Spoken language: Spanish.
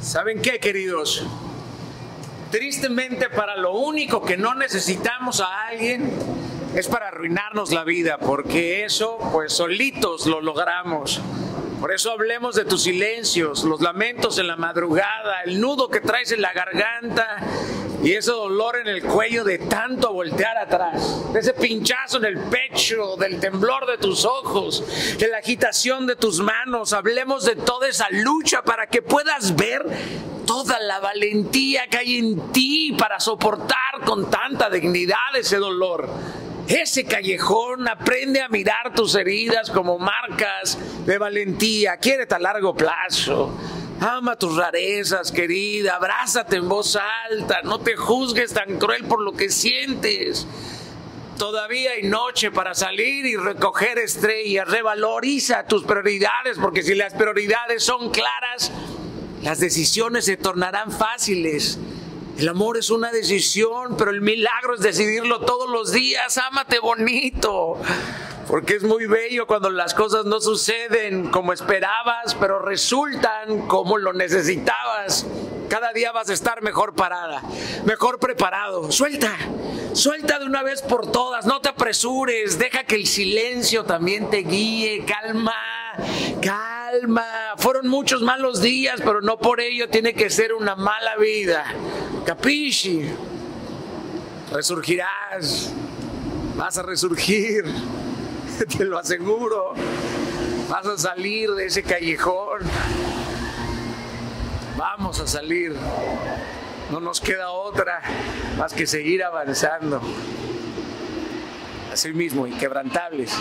¿Saben qué, queridos? Tristemente para lo único que no necesitamos a alguien es para arruinarnos la vida, porque eso pues solitos lo logramos. Por eso hablemos de tus silencios, los lamentos en la madrugada, el nudo que traes en la garganta y ese dolor en el cuello de tanto voltear atrás, ese pinchazo en el pecho, del temblor de tus ojos, de la agitación de tus manos. Hablemos de toda esa lucha para que puedas ver toda la valentía que hay en ti para soportar con tanta dignidad ese dolor ese callejón, aprende a mirar tus heridas como marcas de valentía, quiérete a largo plazo. Ama tus rarezas, querida, abrázate en voz alta, no te juzgues tan cruel por lo que sientes. Todavía hay noche para salir y recoger estrellas. Revaloriza tus prioridades, porque si las prioridades son claras, las decisiones se tornarán fáciles. El amor es una decisión, pero el milagro es decidirlo todos los días. Ámate bonito. Porque es muy bello cuando las cosas no suceden como esperabas, pero resultan como lo necesitabas. Cada día vas a estar mejor parada, mejor preparado. Suelta, suelta de una vez por todas, no te apresures, deja que el silencio también te guíe, calma, calma. Fueron muchos malos días, pero no por ello tiene que ser una mala vida. Capisci, resurgirás, vas a resurgir, te lo aseguro. Vas a salir de ese callejón. Vamos a salir. No nos queda otra más que seguir avanzando. Así mismo, inquebrantables.